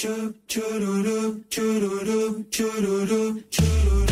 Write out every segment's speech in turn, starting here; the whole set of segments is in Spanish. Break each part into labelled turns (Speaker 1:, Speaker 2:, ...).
Speaker 1: Choo choo doo doo choo doo doo choo doo doo choo
Speaker 2: doo.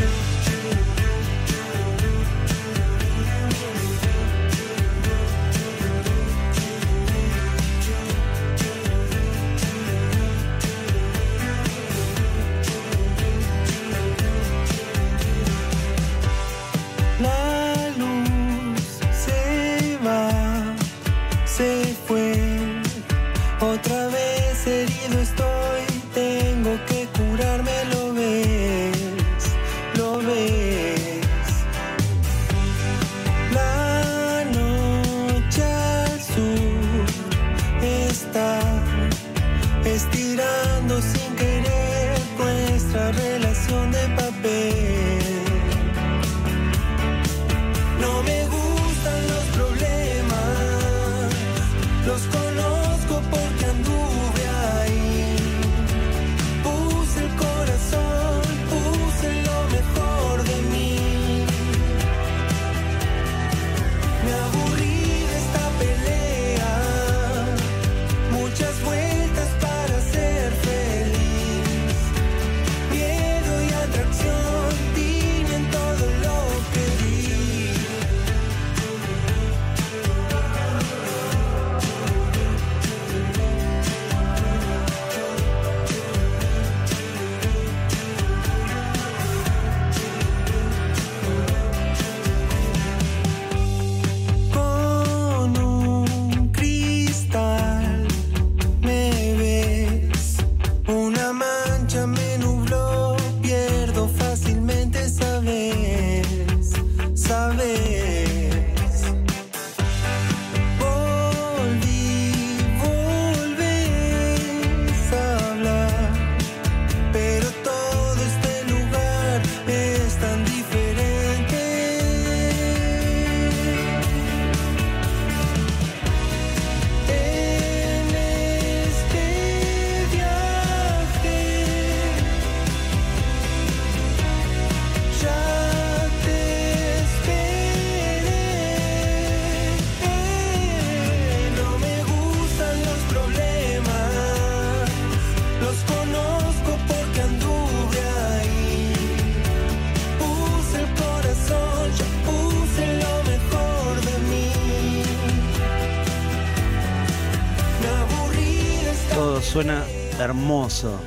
Speaker 2: Suena hermoso.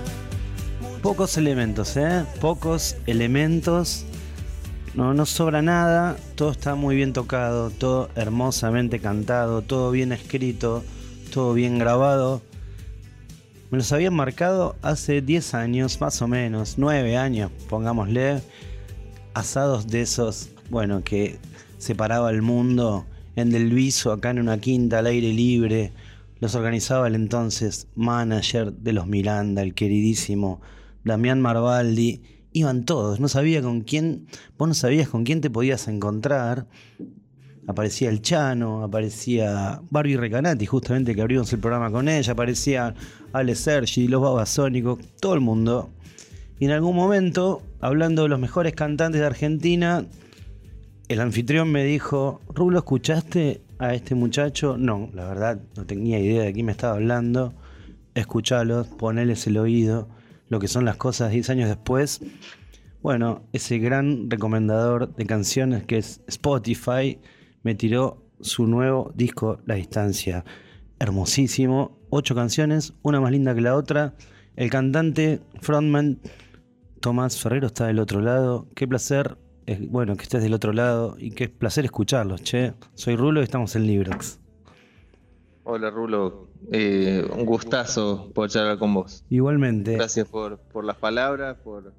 Speaker 2: Pocos elementos, ¿eh? Pocos elementos. No, no sobra nada. Todo está muy bien tocado, todo hermosamente cantado, todo bien escrito, todo bien grabado. Me los habían marcado hace 10 años, más o menos, 9 años, pongámosle. Asados de esos, bueno, que separaba el mundo en Del Viso, acá en una quinta al aire libre. Los organizaba el entonces manager de los Miranda, el queridísimo Damián Marbaldi. Iban todos, no sabía con quién, vos no sabías con quién te podías encontrar. Aparecía el Chano, aparecía Barbie Recanati, justamente que abrimos el programa con ella, aparecía Ale Sergi, los Babasónicos, todo el mundo. Y en algún momento, hablando de los mejores cantantes de Argentina, el anfitrión me dijo, Rulo, ¿escuchaste a este muchacho? No, la verdad, no tenía idea de quién me estaba hablando. Escuchalos, poneles el oído, lo que son las cosas 10 años después. Bueno, ese gran recomendador de canciones que es Spotify me tiró su nuevo disco La Distancia. Hermosísimo, ocho canciones, una más linda que la otra. El cantante, frontman Tomás Ferrero está del otro lado. Qué placer, bueno, que estés del otro lado y qué placer escucharlos, che. Soy Rulo y estamos en Librox.
Speaker 3: Hola Rulo, Eh, un gustazo poder charlar con vos.
Speaker 2: Igualmente,
Speaker 3: Gracias por, por las palabras, por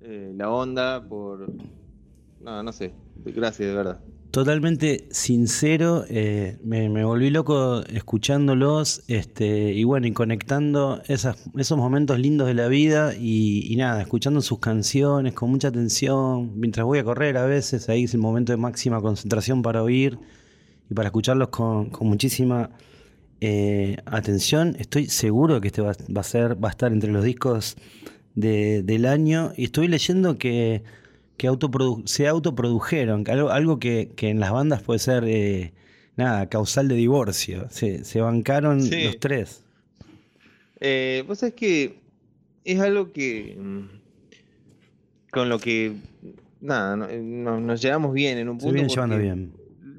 Speaker 3: eh, la onda, por... No, no sé, gracias de verdad.
Speaker 2: Totalmente sincero, eh, me, volví loco escuchándolos este, y bueno, y conectando esos momentos lindos de la vida y, nada, escuchando sus canciones con mucha atención, mientras voy a correr a veces, ahí es el momento de máxima concentración para oír y para escucharlos con, muchísima eh, atención. Estoy seguro que este va, a ser, va a estar entre los discos de- del año y estoy leyendo que, que autoprodu- se autoprodujeron, algo, algo que, que en las bandas puede ser eh, nada, causal de divorcio. Se, se bancaron
Speaker 3: Sí.
Speaker 2: los tres.
Speaker 3: Eh, vos sabés que es algo que. mm, con lo que. Nada, no- eh, no- nos llevamos bien en un punto.
Speaker 2: Se vienen llevando bien.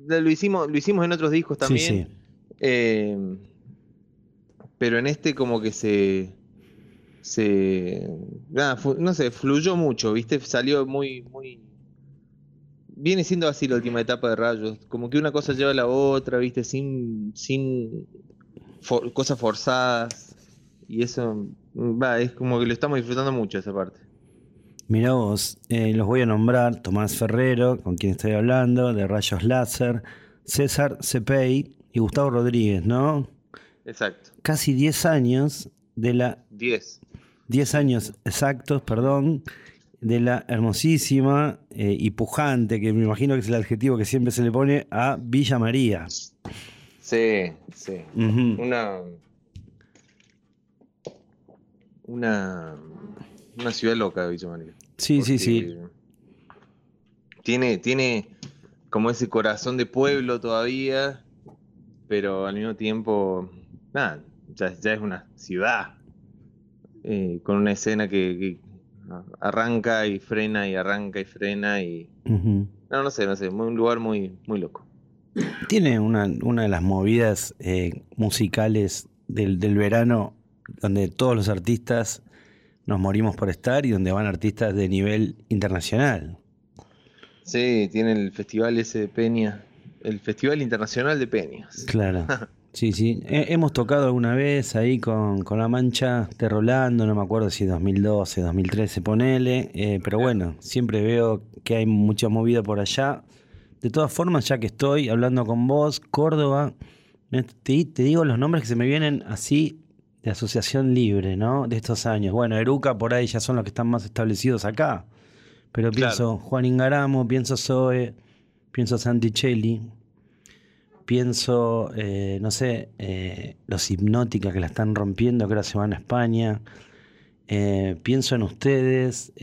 Speaker 3: Lo hicimos, lo hicimos en otros discos también.
Speaker 2: Sí, sí.
Speaker 3: eh, pero en este, como que se. Se. Nada, no sé, fluyó mucho, ¿viste? Salió muy. muy Viene siendo así la última etapa de Rayos. Como que una cosa lleva a la otra, ¿viste? Sin. Sin. for- cosas forzadas. Y eso. Va, es como que lo estamos disfrutando mucho esa parte.
Speaker 2: Mirá vos, eh, los voy a nombrar. Tomás Ferrero, con quien estoy hablando, de Rayos Láser. César Cepey y Gustavo Rodríguez, ¿no?
Speaker 3: Exacto.
Speaker 2: Casi 10 años de la
Speaker 3: 10.
Speaker 2: 10 años exactos, perdón, de la hermosísima eh, y pujante, que me imagino que es el adjetivo que siempre se le pone a Villa María.
Speaker 3: Sí, sí. Una. Una. Una ciudad loca, Villa María.
Speaker 2: Sí, sí, sí.
Speaker 3: Tiene, tiene como ese corazón de pueblo todavía, pero al mismo tiempo, nada, ya, ya es una ciudad. Eh, con una escena que, que arranca y frena y arranca y frena y. No, no sé, no sé, muy- un lugar muy, muy loco.
Speaker 2: Tiene una, una de las movidas eh, musicales del, del verano donde todos los artistas nos morimos por estar y donde van artistas de nivel internacional.
Speaker 3: Sí, tiene el festival ese de Peña, el Festival Internacional de Peñas.
Speaker 2: Claro. Sí, sí. He- hemos tocado alguna vez ahí con, con La Mancha de Rolando, no me acuerdo si 2012, 2013, ponele. eh, pero bueno, siempre veo que hay mucha movida por allá. De todas formas, ya que estoy hablando con vos, Córdoba, te, te digo los nombres que se me vienen así de asociación libre, ¿no? De estos años. Bueno, Eruca por ahí ya son los que están más establecidos acá. Pero
Speaker 3: Claro.
Speaker 2: pienso Juan Ingaramo, pienso Zoe, pienso Santicelli, pienso, eh, no sé, eh, los hipnótica que la están rompiendo, que ahora se van a España. Eh, pienso en ustedes,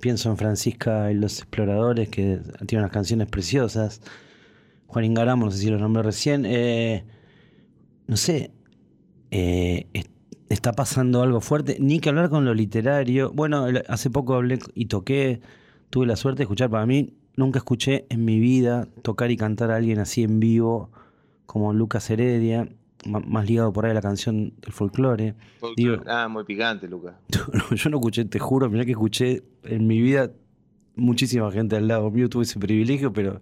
Speaker 2: pienso en Francisca y los exploradores, que tiene unas canciones preciosas. Juan Ingaramo, no sé si lo nombré recién. no sé, es- está pasando algo fuerte. Ni que hablar con lo literario. Bueno, hace poco hablé y toqué, tuve la suerte de escuchar. Para mí, nunca escuché en mi vida tocar y cantar a alguien así en vivo como Lucas Heredia, más ligado por ahí a la canción del folclore. Digo-
Speaker 3: Ah, muy picante, Lucas.
Speaker 2: Yo no escuché, te juro, mirá que escuché en mi vida muchísima gente al lado mío, tuve ese privilegio, pero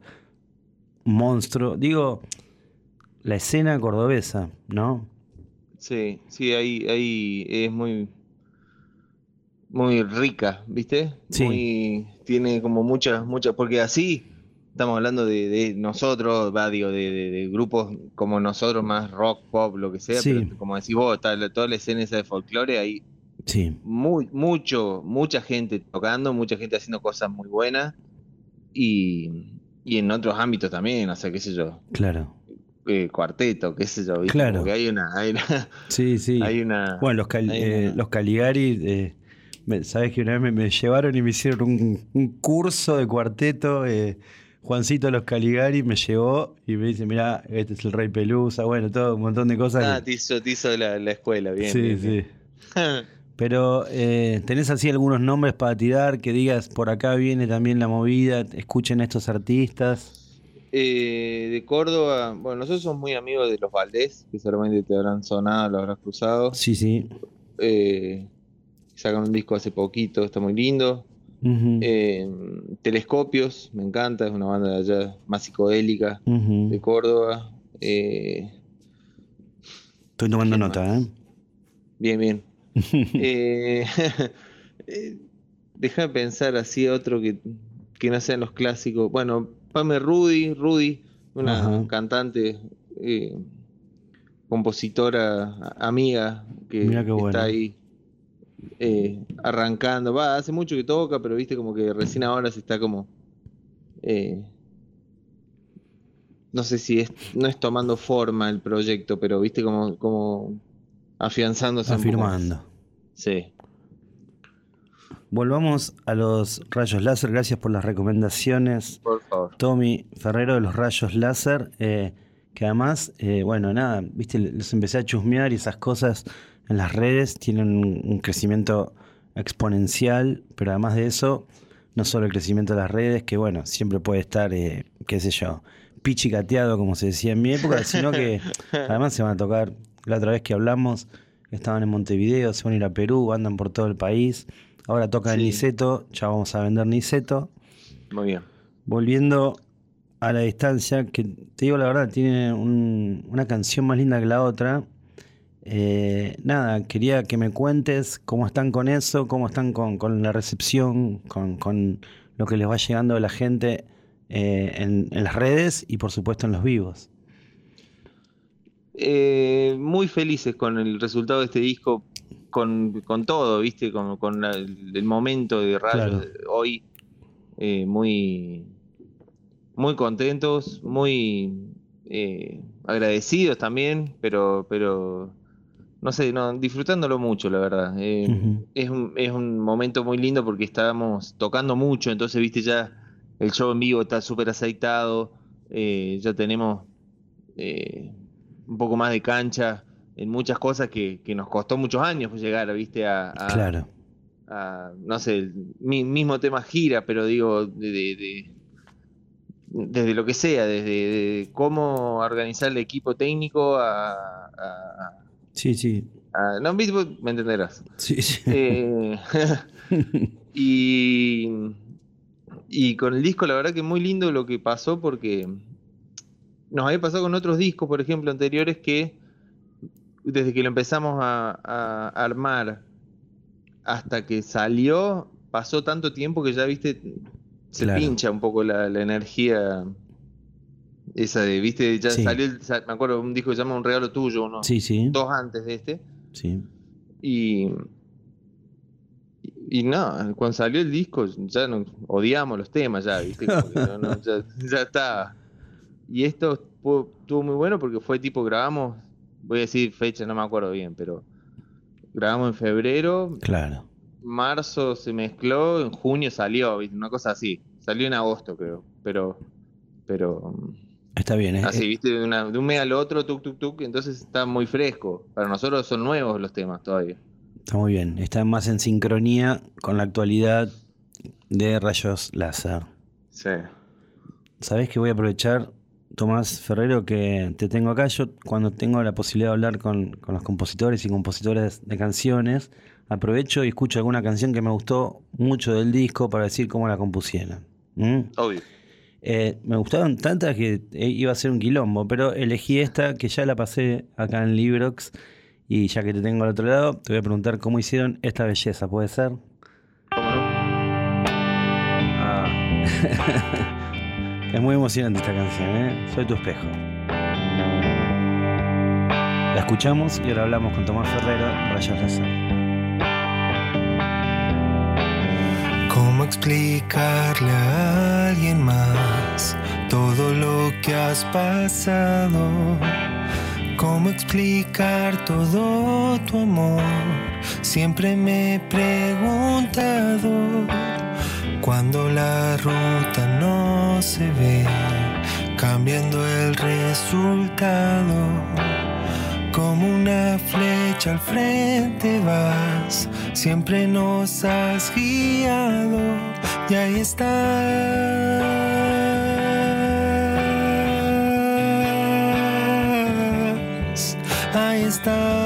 Speaker 2: monstruo. Digo, la escena cordobesa, ¿no?
Speaker 3: Sí, sí, ahí, ahí es muy, muy rica, ¿viste?
Speaker 2: Sí.
Speaker 3: Muy, tiene como muchas, muchas, porque así estamos hablando de, de nosotros, va, digo, de, de- de grupos como nosotros, más rock, pop, lo que sea,
Speaker 2: Sí.
Speaker 3: pero como decís vos, la- toda la escena esa de folclore, ahí
Speaker 2: Sí,
Speaker 3: muy, mucho, mucha gente tocando, mucha gente haciendo cosas muy buenas y, y en otros ámbitos también, o sea, qué sé yo,
Speaker 2: claro.
Speaker 3: eh, cuarteto, qué sé yo, ¿viste?
Speaker 2: Claro.
Speaker 3: Como que hay una, hay una,
Speaker 2: Sí, sí.
Speaker 3: hay una,
Speaker 2: Bueno, los, Cal-
Speaker 3: hay
Speaker 2: eh,
Speaker 3: una-
Speaker 2: los Caligari, eh, sabes que una vez me, me llevaron y me hicieron un, un curso de cuarteto. eh, Juancito los Caligari me llevó y me dice, mira, este es el Rey Pelusa, bueno, todo un montón de cosas.
Speaker 3: Ah,
Speaker 2: que-
Speaker 3: te hizo, te hizo la, la escuela, bien.
Speaker 2: sí,
Speaker 3: bien,
Speaker 2: sí.
Speaker 3: bien.
Speaker 2: Pero eh, tenés así algunos nombres para tirar que digas, por acá viene también la movida, escuchen a estos artistas.
Speaker 3: Eh, de Córdoba, bueno, nosotros somos muy amigos de los Valdés, que seguramente te habrán sonado, lo habrás cruzado.
Speaker 2: Sí, sí.
Speaker 3: Eh, sacan un disco hace poquito, está muy lindo. Eh, Telescopios, me encanta, es una banda de allá más psicodélica de Córdoba. Eh,
Speaker 2: Estoy tomando
Speaker 3: ¿quién
Speaker 2: nota,
Speaker 3: más?
Speaker 2: ¿eh?
Speaker 3: bien, bien. Eh, eh, Deja de pensar así otro que, que no sean los clásicos. Bueno, Pame Rudy, Rudy, una cantante, compositora, amiga, que está
Speaker 2: bueno.
Speaker 3: ahí eh, arrancando. Va, hace mucho que toca, pero viste como que recién ahora se está como. eh, no sé si es, no es tomando forma el proyecto, pero viste como, como afianzándose.
Speaker 2: Afirmando.
Speaker 3: Sí.
Speaker 2: Volvamos a los rayos láser. Gracias por las recomendaciones.
Speaker 3: Por favor.
Speaker 2: Tommy Ferrero de los rayos láser. eh, que además, eh, bueno, nada, viste, los empecé a chusmear y esas cosas en las redes, tienen un, crecimiento exponencial, pero además de eso, no solo el crecimiento de las redes, que bueno, siempre puede estar, eh, qué sé yo, pichicateado, como se decía en mi época, sino que además se van a tocar, la otra vez que hablamos, estaban en Montevideo, se van a ir a Perú, andan por todo el país, ahora tocan
Speaker 3: Sí.
Speaker 2: Niceto, ya vamos a vender Niceto.
Speaker 3: Muy bien.
Speaker 2: Volviendo a la distancia, que te digo la verdad, tiene un- una canción más linda que la otra. Eh, nada, quería que me cuentes cómo están con eso, cómo están con, con la recepción, con, con lo que les va llegando de la gente eh, en, en las redes y por supuesto en los vivos.
Speaker 3: Eh, muy felices con el resultado de este disco, con, con todo, ¿viste? Con, el momento de radio
Speaker 2: Claro.
Speaker 3: hoy. Muy, muy contentos, muy agradecidos también, pero, pero no sé, no, disfrutándolo mucho, la verdad. Eh, es, un, es un momento muy lindo porque estábamos tocando mucho, entonces, viste, ya el show en vivo está súper aceitado, eh, ya tenemos eh, un poco más de cancha en muchas cosas que, que nos costó muchos años llegar, viste, a, a-
Speaker 2: Claro,
Speaker 3: a, no sé, el mismo tema gira, pero digo, de, de- de- desde lo que sea, desde de cómo organizar el equipo técnico a... a-
Speaker 2: sí, sí.
Speaker 3: a- no, vos me entenderás.
Speaker 2: sí, sí.
Speaker 3: Eh, y, y con el disco, la verdad que muy lindo lo que pasó porque nos había pasado con otros discos, por ejemplo, anteriores que desde que lo empezamos a, a armar hasta que salió, pasó tanto tiempo que ya, viste, se
Speaker 2: Claro.
Speaker 3: pincha un poco la, la energía esa de, viste, ya
Speaker 2: Sí.
Speaker 3: salió, el- me acuerdo, un disco que se llama Un regalo tuyo, uno,
Speaker 2: sí, sí,
Speaker 3: dos antes de este.
Speaker 2: sí.
Speaker 3: Y, y no, cuando salió el disco ya no, odiamos los temas, ya, ¿viste? Como que no- no, ya, ya está. Y esto estuvo, estuvo muy bueno porque fue tipo, grabamos, voy a decir fecha, no me acuerdo bien, pero grabamos en febrero,
Speaker 2: Claro.
Speaker 3: marzo se mezcló, en junio salió, ¿viste? Una cosa así. Salió en agosto, creo, pero, pero
Speaker 2: Está bien, es-
Speaker 3: así, ¿viste? De, una- de un mes al otro, tuk, tuk, tuk, entonces está muy fresco. Para nosotros son nuevos los temas todavía.
Speaker 2: Está muy bien. Está más en sincronía con la actualidad de rayos láser.
Speaker 3: Sí.
Speaker 2: Sabés que voy a aprovechar, Tomás Ferrero, que te tengo acá. Yo, cuando tengo la posibilidad de hablar con, con los compositores y compositores de canciones, aprovecho y escucho alguna canción que me gustó mucho del disco para decir cómo la compusieron. ¿Mm?
Speaker 3: Obvio.
Speaker 2: Eh, me gustaron tantas que eh, iba a ser un quilombo, pero elegí esta que ya la pasé acá en Librox. Y ya que te tengo al otro lado, te voy a preguntar cómo hicieron esta belleza, ¿puede ser?
Speaker 3: Ah,
Speaker 2: Es muy emocionante esta canción, ¿eh? Soy tu espejo. La escuchamos y ahora hablamos con Tomás Ferrero, Rayos Láser.
Speaker 1: ¿Cómo explicarle a alguien más todo lo que has pasado? ¿Cómo explicar todo tu amor? Siempre me he preguntado cuando la ruta no se ve, cambiando el resultado. Como una flecha al frente vas, siempre nos has guiado y ahí estás, ahí estás,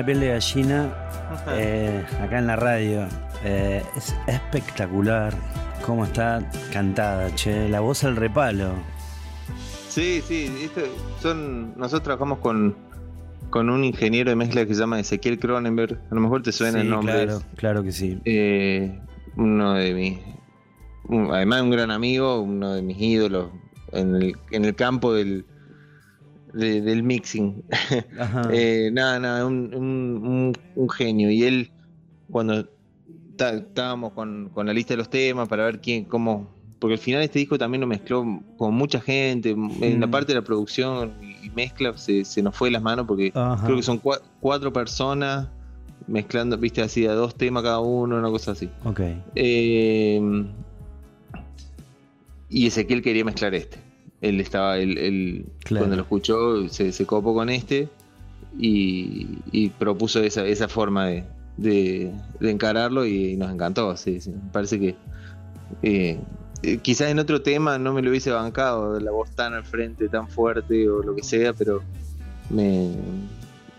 Speaker 2: la piel de gallina eh, acá en la radio. Eh, es espectacular cómo está cantada, che. La voz al repalo.
Speaker 3: Sí, sí, esto son, nosotros trabajamos con, con un ingeniero de mezcla que se llama Ezequiel Cronenberg, a lo mejor te suena
Speaker 2: Sí,
Speaker 3: el nombre.
Speaker 2: claro, claro que sí.
Speaker 3: Eh, uno de mis un- además un gran amigo, uno de mis ídolos en el, en el campo del, de- del mixing. Eh, nada, nada, un, un- un- un genio. Y él, cuando estábamos con, con la lista de los temas para ver quién, cómo. Porque al final este disco también lo mezcló con mucha gente. En la parte de la producción y mezcla se, se nos fue de las manos porque
Speaker 2: Ajá.
Speaker 3: creo que son cua- cuatro personas mezclando, viste, así a dos temas cada uno, una cosa así.
Speaker 2: Ok.
Speaker 3: Eh, y Ezequiel quería mezclar este. Él estaba, él, él,
Speaker 2: Claro.
Speaker 3: cuando lo escuchó, se, se copó con este y, y propuso esa, esa forma de, de- de encararlo y nos encantó. Sí, sí. Me parece que eh, eh, quizás en otro tema no me lo hubiese bancado, la voz tan al frente, tan fuerte o lo que sea, pero me.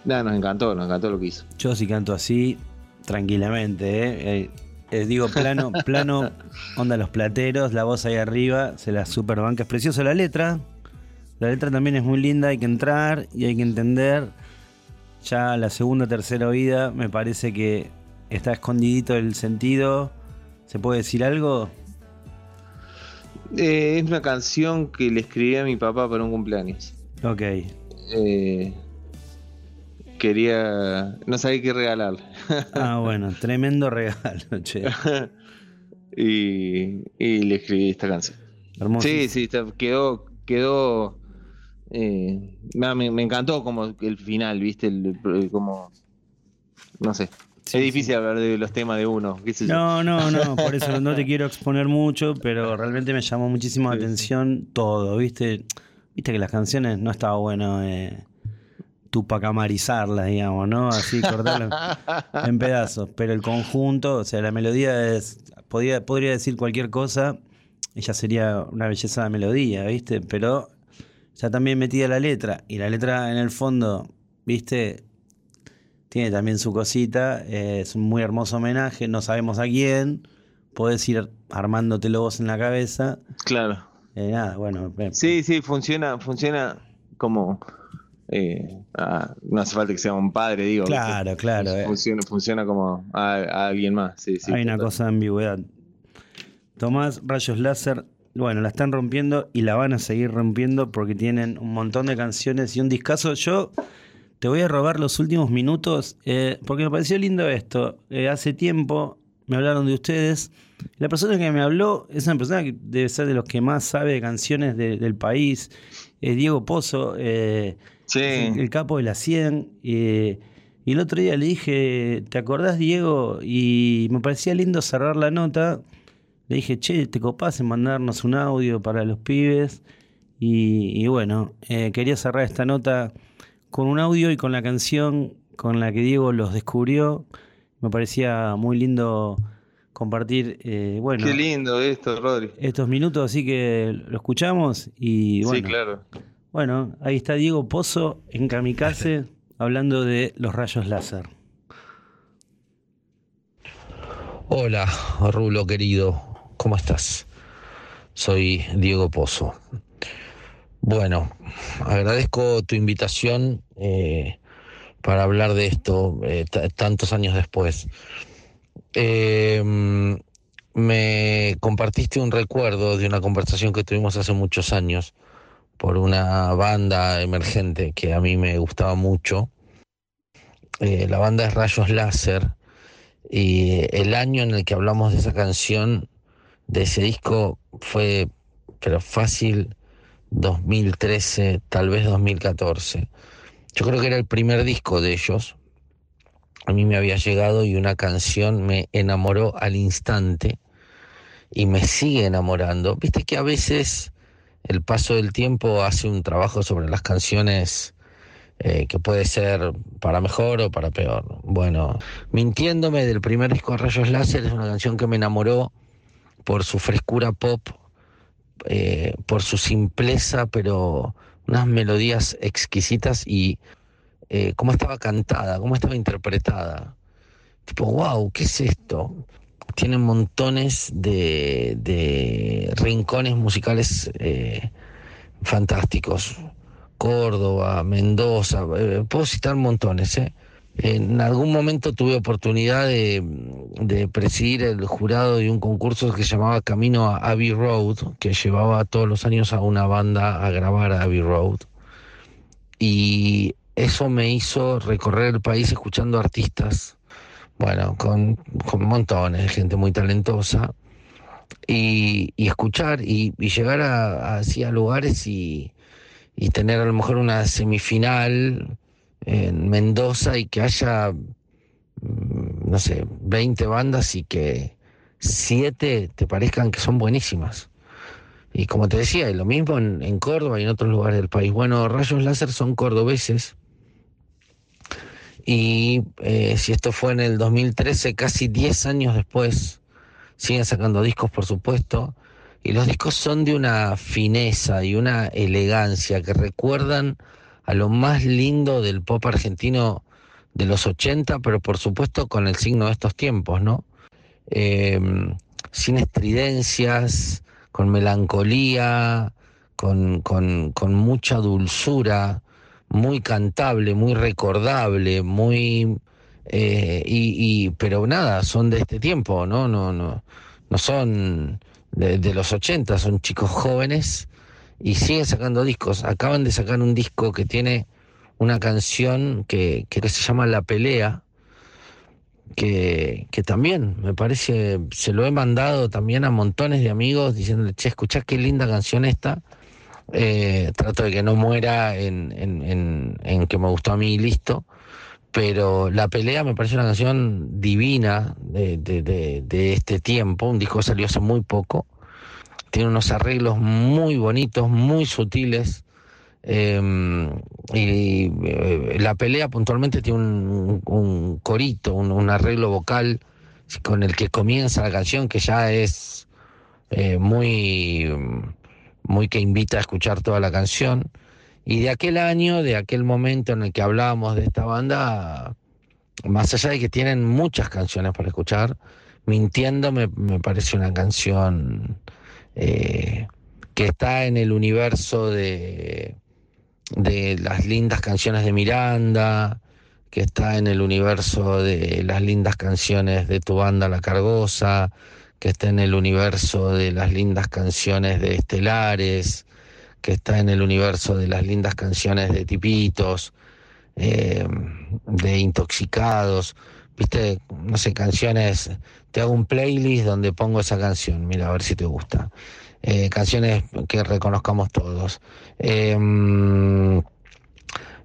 Speaker 3: Nada, nos encantó, nos encantó lo que hizo.
Speaker 2: Yo sí canto así, tranquilamente, ¿eh? Eh, digo, plano, plano, onda los plateros, la voz ahí arriba, se la super banca. Es preciosa la letra. La letra también es muy linda, hay que entrar y hay que entender. Ya la segunda, tercera oída, me parece que está escondidito el sentido. ¿Se puede decir algo?
Speaker 3: Eh, es una canción que le escribí a mi papá para un cumpleaños.
Speaker 2: Ok.
Speaker 3: Eh, quería. No sabía qué regalarle.
Speaker 2: Ah, bueno, tremendo regalo, che.
Speaker 3: y, y le escribí esta canción.
Speaker 2: Hermoso.
Speaker 3: Sí, sí, quedó. quedó eh, me, me encantó como el final, ¿viste? El- el- como. No sé.
Speaker 2: Sí,
Speaker 3: es difícil hablar de los temas de uno. qué sé yo.
Speaker 2: No, no, no, por eso no te quiero exponer mucho, pero realmente me llamó muchísimo la
Speaker 3: sí.
Speaker 2: atención todo, ¿viste? Viste que las canciones no estaba bueno eh, tupacamarizarlas, digamos, ¿no? Así cortarlas en pedazos, pero el conjunto, o sea, la melodía es, podía, podría decir cualquier cosa, ella sería una belleza de melodía, ¿viste? Pero ya también metida la letra, y la letra en el fondo, ¿viste? Tiene también su cosita, eh, es un muy hermoso homenaje, no sabemos a quién, podés ir armándotelo vos en la cabeza.
Speaker 3: Claro.
Speaker 2: Eh, nada, bueno, eh,
Speaker 3: Sí, sí, funciona, funciona como. Eh, ah, no hace falta que sea un padre, digo.
Speaker 2: claro, claro. eh.
Speaker 3: Funciona, funciona como a, a alguien más. Sí, sí,
Speaker 2: Hay una cosa de ambigüedad. Tomás, rayos láser, bueno, la están rompiendo y la van a seguir rompiendo porque tienen un montón de canciones y un discazo. Yo te voy a robar los últimos minutos eh, porque me pareció lindo esto. Eh, hace tiempo me hablaron de ustedes. La persona que me habló es una persona que debe ser de los que más sabe de canciones de- del país. Es Diego Pozo. eh,
Speaker 3: Sí.
Speaker 2: el, el capo de la 100. eh, y el otro día le dije, ¿te acordás, Diego? Y me parecía lindo cerrar la nota. Le dije, che, ¿te copás en mandarnos un audio para los pibes? Y, y bueno, eh, quería cerrar esta nota con un audio y con la canción con la que Diego los descubrió. Me parecía muy lindo compartir, eh, bueno,
Speaker 3: Qué lindo esto, Rodri.
Speaker 2: estos minutos, así que lo escuchamos y bueno.
Speaker 3: Sí, claro.
Speaker 2: Bueno, ahí está Diego Pozo en Kamikaze hablando de los rayos láser.
Speaker 4: Hola, Rulo querido, ¿cómo estás? Soy Diego Pozo. Bueno, agradezco tu invitación eh, para hablar de esto eh, tantos años después. Eh, me compartiste un recuerdo de una conversación que tuvimos hace muchos años por una banda emergente que a mí me gustaba mucho. Eh, la banda es Rayos Láser. Y el año en el que hablamos de esa canción, de ese disco, fue, pero fácil, 2013, tal vez 2014. Yo creo que era el primer disco de ellos. A mí me había llegado y una canción me enamoró al instante y me sigue enamorando. Viste que a veces el paso del tiempo hace un trabajo sobre las canciones eh, que puede ser para mejor o para peor. Bueno, Mintiéndome del primer disco de Rayos Láser es una canción que me enamoró por su frescura pop, eh, por su simpleza, pero unas melodías exquisitas y eh, cómo estaba cantada, cómo estaba interpretada. Tipo, wow, ¿qué es esto? Tiene montones de, rincones musicales eh, fantásticos. Córdoba, Mendoza, eh, puedo citar montones, ¿eh? En algún momento tuve oportunidad de, de presidir el jurado de un concurso que se llamaba Camino a Abbey Road, que llevaba todos los años a una banda a grabar a Abbey Road. Y eso me hizo recorrer el país escuchando artistas, bueno, con, con montones de gente muy talentosa, y, y escuchar y, y llegar a, así a lugares y, y tener a lo mejor una semifinal en Mendoza y que haya, mm, no sé, 20 bandas y que siete te parezcan que son buenísimas. Y como te decía, y lo mismo en, en Córdoba y en otros lugares del país. Bueno, Rayos Láser son cordobeses. Y eh, si esto fue en el 2013, casi 10 años después, siguen sacando discos, por supuesto. Y los discos son de una fineza y una elegancia que recuerdan a lo más lindo del pop argentino de los 80, pero por supuesto con el signo de estos tiempos, ¿no? Eh, sin estridencias, con melancolía, con, con, con mucha dulzura, muy cantable, muy recordable, muy eh, y, pero nada, son de este tiempo, ¿no? No, no, no son de, de los 80, son chicos jóvenes y siguen sacando discos. Acaban de sacar un disco que tiene una canción que, que se llama La Pelea, que, que también me parece, se lo he mandado también a montones de amigos diciéndole, che, escuchá qué linda canción esta. Eh, trato de que no muera en, en, en, que me gustó a mí y listo. Pero La Pelea me parece una canción divina de, de, de, este tiempo, un disco que salió hace muy poco. Tiene unos arreglos muy bonitos, muy sutiles. Eh, y eh, la pelea puntualmente tiene un, un corito, un, un, arreglo vocal con el que comienza la canción que ya es eh, muy, muy que invita a escuchar toda la canción. Y de aquel año, de aquel momento en el que hablábamos de esta banda, más allá de que tienen muchas canciones para escuchar, Mintiendo me, me parece una canción eh, que está en el universo de, de las lindas canciones de Miranda, que está en el universo de las lindas canciones de tu banda La Cargosa, que está en el universo de las lindas canciones de Estelares, que está en el universo de las lindas canciones de Tipitos, eh, de Intoxicados, viste, no sé, canciones, te hago un playlist donde pongo esa canción, mira, a ver si te gusta. Eh, canciones que reconozcamos todos. Eh,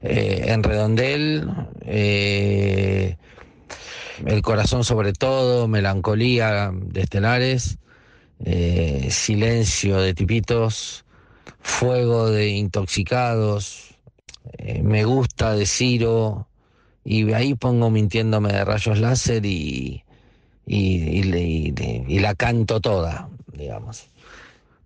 Speaker 4: eh, en Redondel, eh, El corazón sobre todo, Melancolía de Estelares, eh, Silencio de Tipitos, Fuego de Intoxicados, Me gusta de Ciro, y ahí pongo mintiéndome de rayos láser y, y, y, la canto toda, digamos.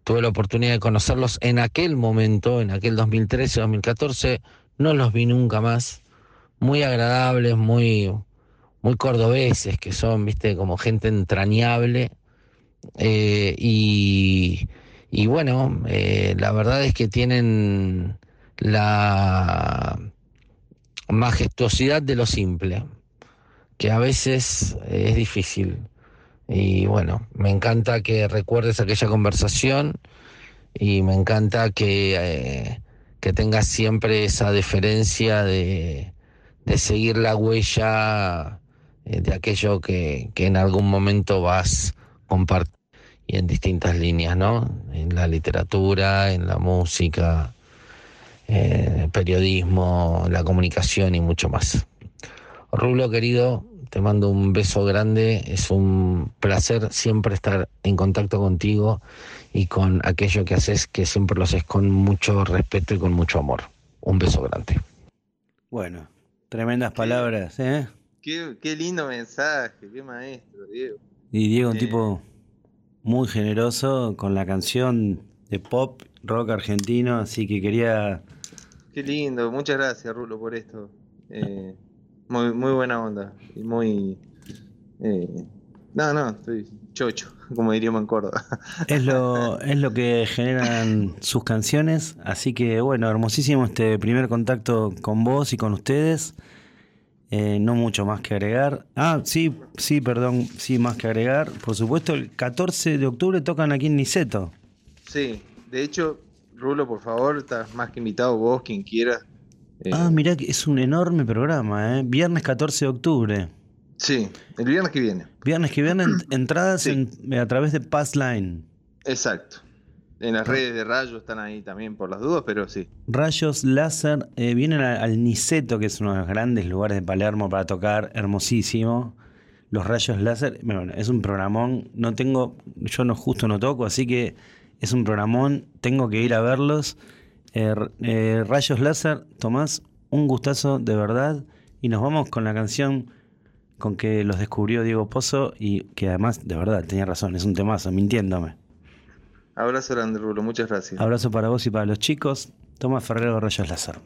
Speaker 4: Tuve la oportunidad de conocerlos en aquel momento, en aquel 2013, 2014, no los vi nunca más. Muy agradables, muy, muy cordobeses, que son, viste, como gente entrañable. Eh, y, y, bueno, eh, la verdad es que tienen la majestuosidad de lo simple, que a veces es difícil. Y bueno, me encanta que recuerdes aquella conversación y me encanta que, eh, que tengas siempre esa deferencia de, de seguir la huella eh, de aquello que, que, en algún momento vas compartiendo y en distintas líneas, ¿no? En la literatura, en la música, eh, periodismo, la comunicación y mucho más. Rulo, querido, te mando un beso grande, es un placer siempre estar en contacto contigo y con aquello que haces, que siempre lo haces con mucho respeto y con mucho amor. Un beso grande.
Speaker 2: Bueno, tremendas palabras, ¿eh?
Speaker 3: Qué, qué lindo mensaje, qué maestro, Diego.
Speaker 2: Y Diego, un eh. tipo muy generoso con la canción de pop, rock argentino, así que quería
Speaker 3: Qué lindo, muchas gracias Rulo por esto. Eh, muy, muy buena onda. Y muy. Eh, no, no, estoy chocho, como diríamos en Córdoba.
Speaker 2: Es lo, es lo que generan sus canciones. Así que bueno, hermosísimo este primer contacto con vos y con ustedes. Eh, no mucho más que agregar. Ah, sí, sí, perdón, sí, más que agregar. Por supuesto, el 14 de octubre tocan aquí en Niceto.
Speaker 3: Sí, de hecho, Rulo, por favor, estás más que invitado vos, quien quiera. Eh,
Speaker 2: Ah, mirá que es un enorme programa, ¿eh? Viernes 14 de octubre.
Speaker 3: Sí, el viernes que viene.
Speaker 2: Viernes que viene, en- entradas
Speaker 3: Sí.
Speaker 2: en- a través de Passline.
Speaker 3: Exacto. En las redes de Rayo están ahí también por las dudas, pero sí.
Speaker 2: Rayos láser, eh, vienen a- al Niceto, que es uno de los grandes lugares de Palermo para tocar, hermosísimo. Los rayos láser, bueno, es un programón, no tengo, yo no justo no toco, así que es un programón, tengo que ir a verlos. Eh, eh, rayos láser, Tomás, un gustazo de verdad. Y nos vamos con la canción con que los descubrió Diego Pozo y que además, de verdad, tenía razón, es un temazo, mintiéndome.
Speaker 3: Abrazo grande, Rulo. Muchas gracias.
Speaker 2: Abrazo para vos y para los chicos. Tomás Ferrero, Rayos Láser.